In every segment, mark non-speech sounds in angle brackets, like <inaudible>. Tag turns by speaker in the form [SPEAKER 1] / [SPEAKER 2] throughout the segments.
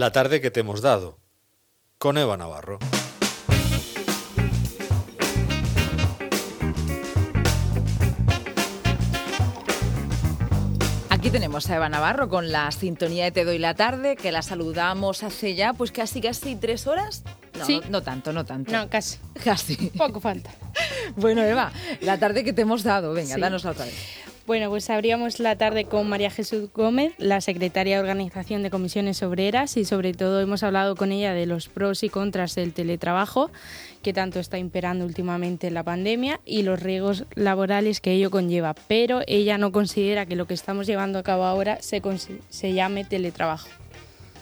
[SPEAKER 1] La tarde que te hemos dado, con Eva Navarro.
[SPEAKER 2] Aquí tenemos a Eva Navarro con la sintonía de Te doy la tarde, que la saludamos hace ya pues casi casi tres horas. No,
[SPEAKER 3] Sí.
[SPEAKER 2] no, no tanto, no tanto.
[SPEAKER 3] No, casi. <laughs>
[SPEAKER 2] Casi.
[SPEAKER 3] Poco falta.
[SPEAKER 2] Bueno, Eva, la tarde que te hemos dado, venga,
[SPEAKER 3] Sí.
[SPEAKER 2] danosla otra vez.
[SPEAKER 3] Bueno, pues abríamos la tarde con María Jesús Gómez, la secretaria de Organización de Comisiones Obreras, y sobre todo hemos hablado con ella de los pros y contras del teletrabajo, que tanto está imperando últimamente en la pandemia, y los riesgos laborales que ello conlleva. Pero ella no considera que lo que estamos llevando a cabo ahora se, se llame teletrabajo.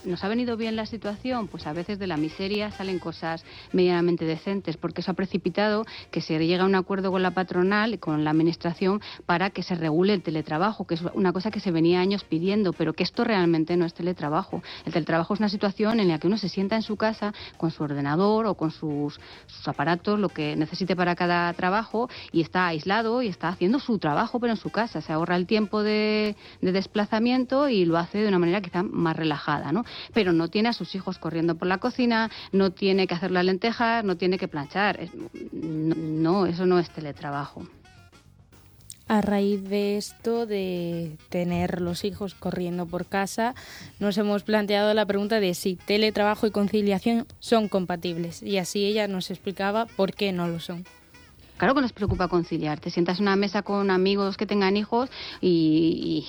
[SPEAKER 4] Nos ha venido bien la situación, pues a veces de la miseria salen cosas medianamente decentes, porque eso ha precipitado que se llegue a un acuerdo con la patronal y con la administración para que se regule el teletrabajo, que es una cosa que se venía años pidiendo, pero que esto realmente no es teletrabajo. El teletrabajo es una situación en la que uno se sienta en su casa con su ordenador o con sus, sus aparatos, lo que necesite para cada trabajo, y está aislado y está haciendo su trabajo, pero en su casa. Se ahorra el tiempo de, de desplazamiento y lo hace de una manera quizá más relajada, ¿no? Pero no tiene a sus hijos corriendo por la cocina, no tiene que hacer las lentejas, no tiene que planchar. No, no, eso no es teletrabajo.
[SPEAKER 3] A raíz de esto, de tener los hijos corriendo por casa, nos hemos planteado la pregunta de si teletrabajo y conciliación son compatibles. Y así ella nos explicaba por qué no lo son.
[SPEAKER 4] Claro que nos preocupa conciliar. Te sientas en una mesa con amigos que tengan hijos y,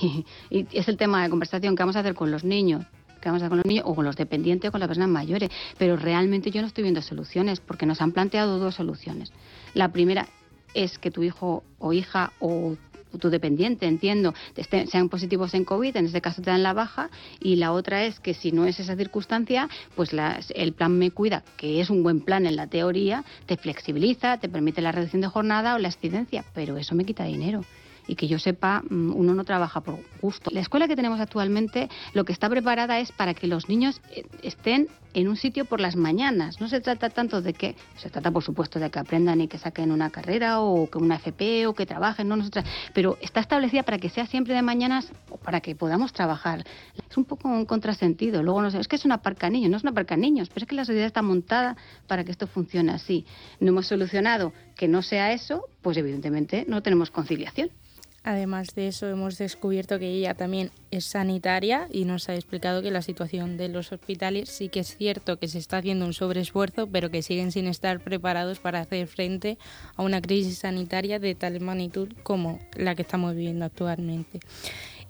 [SPEAKER 4] y- <laughs> y es el tema de conversación que vamos a hacer con los niños. ¿Qué vamos a con los niños o con los dependientes o con las personas mayores? Pero realmente yo no estoy viendo soluciones porque nos han planteado dos soluciones. La primera es que tu hijo o hija o tu dependiente, entiendo, estén- sean positivos en COVID, en este caso te dan la baja, y la otra es que si no es esa circunstancia, pues las- el plan Me Cuida, que es un buen plan en la teoría, te flexibiliza, te permite la reducción de jornada o la excedencia, pero eso me quita dinero. Y que yo sepa, mm, uno no trabaja por gusto. La escuela que tenemos actualmente lo que está preparada es para que los niños eh, estén en un sitio por las mañanas. No se trata tanto de que, se trata por supuesto de que aprendan y que saquen una carrera o que una FP o que trabajen, no, no se trata- pero está establecida para que sea siempre de mañanas o para que podamos trabajar. Es un poco un contrasentido. Luego no sé, es que es una parca niños, no es una parca niños, pero es que la sociedad está montada para que esto funcione así. No hemos solucionado que no sea eso, pues evidentemente no tenemos conciliación.
[SPEAKER 3] Además de eso, hemos descubierto que ella también es sanitaria y nos ha explicado que la situación de los hospitales sí que es cierto que se está haciendo un sobreesfuerzo, pero que siguen sin estar preparados para hacer frente a una crisis sanitaria de tal magnitud como la que estamos viviendo actualmente.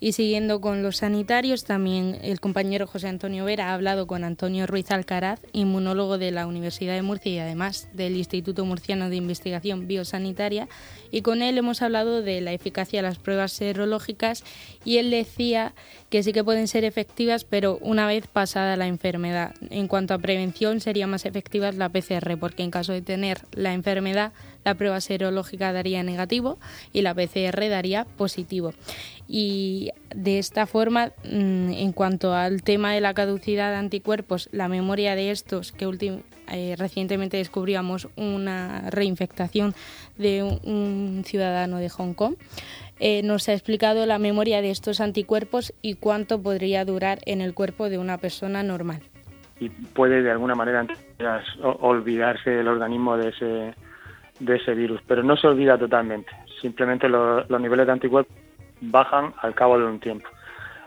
[SPEAKER 3] Y siguiendo con los sanitarios, también el compañero José Antonio Vera ha hablado con Antonio Ruiz Alcaraz, inmunólogo de la Universidad de Murcia y además del Instituto Murciano de Investigación Biosanitaria, y con él hemos hablado de la eficacia de las pruebas serológicas y él decía que sí que pueden ser efectivas, pero una vez pasada la enfermedad. En cuanto a prevención, sería más efectiva la PCR, porque en caso de tener la enfermedad, la prueba serológica daría negativo y la PCR daría positivo. Y de esta forma, mm, en cuanto al tema de la caducidad de anticuerpos, la memoria de estos, que eh, recientemente descubríamos una reinfectación de un, ciudadano de Hong Kong, eh, nos ha explicado la memoria de estos anticuerpos y cuánto podría durar en el cuerpo de una persona normal.
[SPEAKER 5] y puede de alguna manera olvidarse el organismo de ese de ese virus, pero no se olvida totalmente. Simplemente lo- los niveles de anticuerpos bajan al cabo de un tiempo.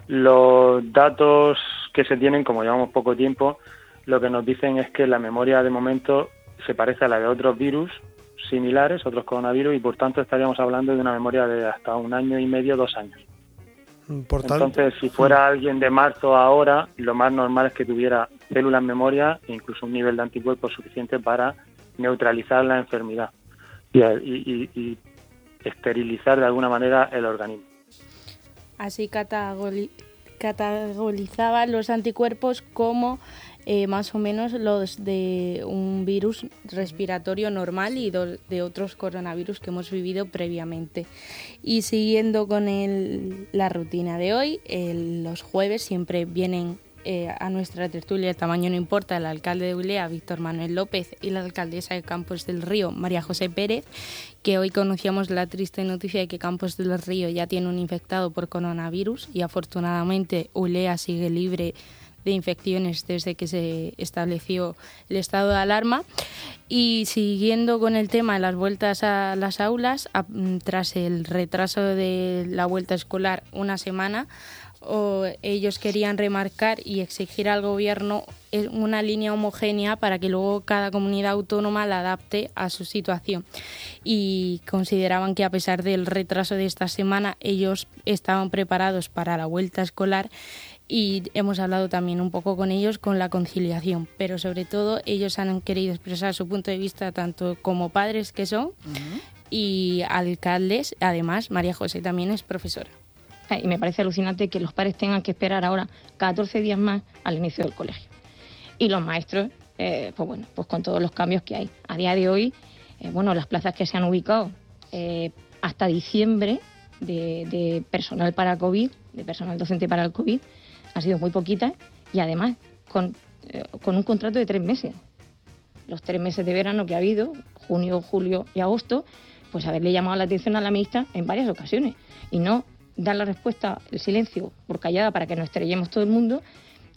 [SPEAKER 5] Los datos que se tienen, como llevamos poco tiempo, lo que nos dicen es que la memoria de momento se parece a la de otros virus similares, otros coronavirus, y por tanto estaríamos hablando de una memoria de hasta un año y medio, dos años.
[SPEAKER 6] Por tanto,
[SPEAKER 5] Entonces, si fuera alguien de marzo a ahora, lo más normal es que tuviera células en memoria e incluso un nivel de anticuerpos suficiente para neutralizar la enfermedad y, y- y- y esterilizar de alguna manera el organismo.
[SPEAKER 3] Así categorizaba los anticuerpos como eh, más o menos los de un virus respiratorio normal y de otros coronavirus que hemos vivido previamente. Y siguiendo con el- la rutina de hoy, el- los jueves siempre vienen eh, a nuestra tertulia, el tamaño no importa, el alcalde de Ulea, Víctor Manuel López, y la alcaldesa de Campos del Río, María José Pérez, que hoy conocíamos la triste noticia de que Campos del Río ya tiene un infectado por coronavirus y afortunadamente Ulea sigue libre de infecciones desde que se estableció el estado de alarma. Y siguiendo con el tema de las vueltas a las aulas, tras el retraso de la vuelta escolar una semana, o ellos querían remarcar y exigir al gobierno una línea homogénea para que luego cada comunidad autónoma la adapte a su situación. Y consideraban que a pesar del retraso de esta semana, ellos estaban preparados para la vuelta escolar y hemos hablado también un poco con ellos con la conciliación, pero sobre todo ellos han querido expresar su punto de vista tanto como padres que son y alcaldes. Además, María José también es profesora.
[SPEAKER 7] Y me parece alucinante que los padres tengan que esperar ahora 14 días más al inicio del colegio. Y los maestros, eh, pues bueno, pues con todos los cambios que hay. A día de hoy, eh, bueno, las plazas que se han ubicado eh, hasta diciembre de, personal para COVID, de personal docente para el COVID, han sido muy poquitas y además con, con un contrato de tres meses. Los tres meses de verano que ha habido, junio, julio y agosto, pues haberle llamado la atención a la ministra en varias ocasiones y no dar la respuesta, el silencio por callada para que nos estrellemos todo el mundo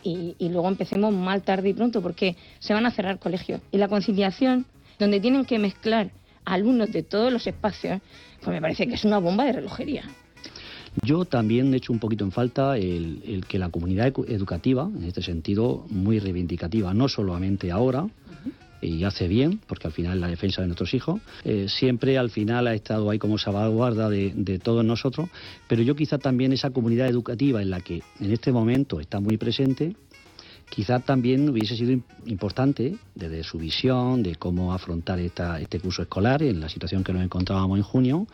[SPEAKER 7] y, luego empecemos mal tarde y pronto porque se van a cerrar colegios. Y la conciliación, donde tienen que mezclar alumnos de todos los espacios, pues me parece que es una bomba de relojería.
[SPEAKER 8] Yo también he hecho un poquito en falta el, que la comunidad educativa, en este sentido, muy reivindicativa, no solamente ahora, y hace bien, porque al final es la defensa de nuestros hijos. Eh, siempre al final ha estado ahí como salvaguarda de, de todos nosotros, pero yo quizá también esa comunidad educativa en la que en este momento está muy presente, quizá también hubiese sido importante desde su visión de cómo afrontar esta, este curso escolar en la situación que nos encontrábamos en junio,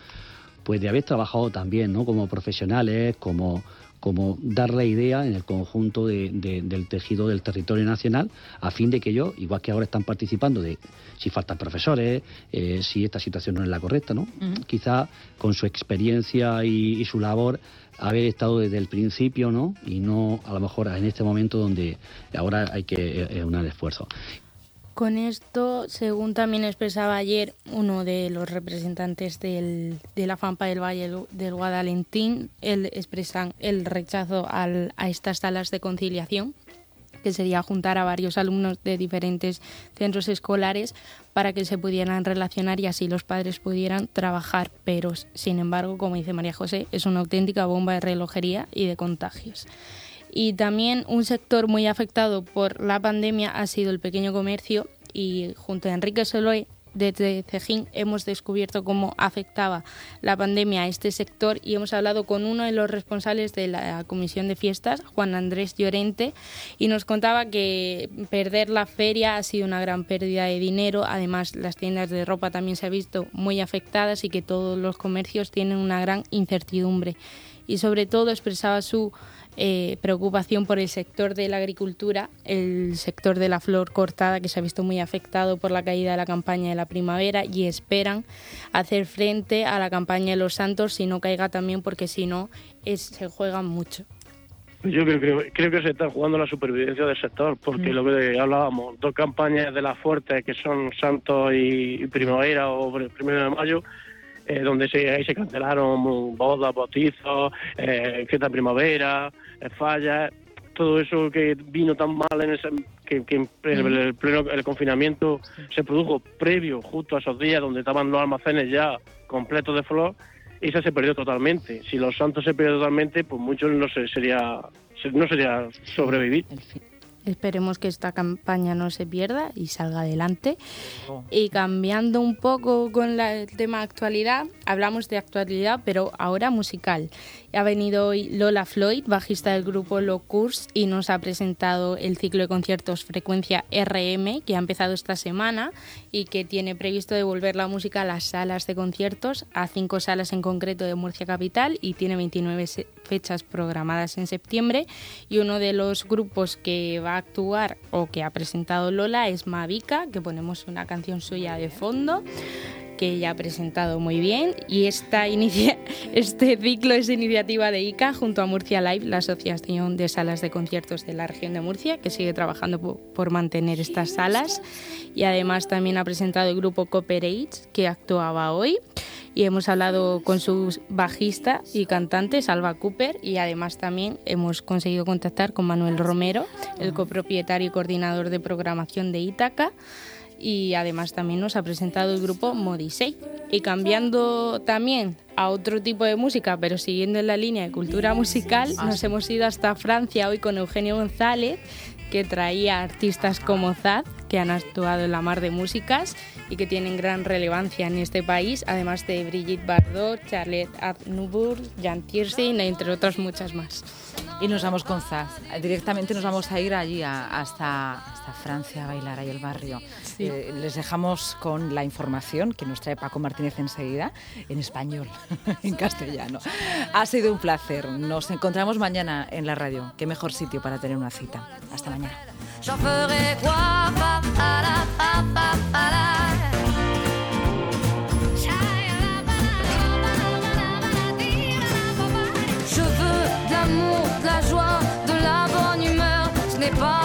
[SPEAKER 8] pues de haber trabajado también ¿no? como profesionales, como como dar la idea en el conjunto del tejido del territorio nacional, a fin de que ellos, igual que ahora están participando de si faltan profesores, eh, si esta situación no es la correcta, ¿no? Quizá con su experiencia y, su labor haber estado desde el principio, ¿no? Y no a lo mejor en este momento donde ahora hay que eh, unar esfuerzo.
[SPEAKER 3] Con esto, según también expresaba ayer uno de los representantes del, de la FAMPA del Valle del Guadalentín, él expresan el rechazo al, a estas salas de conciliación, que sería juntar a varios alumnos de diferentes centros escolares para que se pudieran relacionar y así los padres pudieran trabajar. Pero, sin embargo, como dice María José, es una auténtica bomba de relojería y de contagios. Y también un sector muy afectado por la pandemia ha sido el pequeño comercio y junto a Enrique Soloy desde Cejín hemos descubierto cómo afectaba la pandemia a este sector y hemos hablado con uno de los responsables de la Comisión de Fiestas, Juan Andrés Llorente, y nos contaba que perder la feria ha sido una gran pérdida de dinero. Además, las tiendas de ropa también se han visto muy afectadas y que todos los comercios tienen una gran incertidumbre. Y sobre todo expresaba su eh, preocupación por el sector de la agricultura, el sector de la flor cortada que se ha visto muy afectado por la caída de la campaña de la primavera y esperan hacer frente a la campaña de los santos si no caiga también porque si no se juegan mucho.
[SPEAKER 9] Yo creo, creo, que se está jugando la supervivencia del sector, porque mm. lo que hablábamos, dos campañas de las fuertes que son Santos y Primavera o Primero de Mayo, eh, donde se, ahí se cancelaron bodas, bautizos, eh, fiesta primavera, eh, fallas, todo eso que vino tan mal en ese, que, el, pleno el confinamiento se produjo previo justo a esos días donde estaban los almacenes ya completos de flor y eso se perdió totalmente. Si los santos se perdió totalmente, pues mucho no se, sería no sería sobrevivir.
[SPEAKER 3] Esperemos que esta campaña no se pierda y salga adelante. Y cambiando un poco con el tema actualidad, hablamos de actualidad, pero ahora musical. Ha venido hoy Lola Floyd, bajista del grupo Locurs, y nos ha presentado el ciclo de conciertos Frecuencia RM, que ha empezado esta semana y que tiene previsto devolver la música a las salas de conciertos, a cinco salas en concreto de Murcia Capital, y tiene 29 fechas programadas en septiembre. Y uno de los grupos que va actuar o que ha presentado Lola es Mavica, que ponemos una canción suya de fondo que ella ha presentado muy bien y esta <laughs> este ciclo es iniciativa de ICA junto a Murcia Live, la Asociación de Salas de Conciertos de la región de Murcia, que sigue trabajando por, mantener estas salas y además también ha presentado el grupo Cooperate que actuaba hoy y hemos hablado con su bajista y cantante Salva Cooper y además también hemos conseguido contactar con Manuel Romero, el copropietario y coordinador de programación de Ítaca y además también nos ha presentado el grupo Modisei. Y cambiando también a otro tipo de música, pero siguiendo en la línea de cultura musical, nos hemos ido hasta Francia hoy con Eugenio González, que traía artistas como Zad, que han actuado en la mar de músicas y que tienen gran relevancia en este país, además de Brigitte Bardot, Charlotte Aznavour, Jan Tiersin, entre otras muchas más.
[SPEAKER 2] Y nos vamos con Zaz. Directamente nos vamos a ir allí hasta, hasta Francia a bailar ahí el barrio. Eh, les dejamos con la información que nos trae Paco Martínez enseguida, en español, <laughs> en castellano. Ha sido un placer. Nos encontramos mañana en la radio. Qué mejor sitio para tener una cita. Hasta mañana.
[SPEAKER 10] j'en ferai quoi Je veux de l'amour, de la joie, de la bonne humeur, ce n'est pas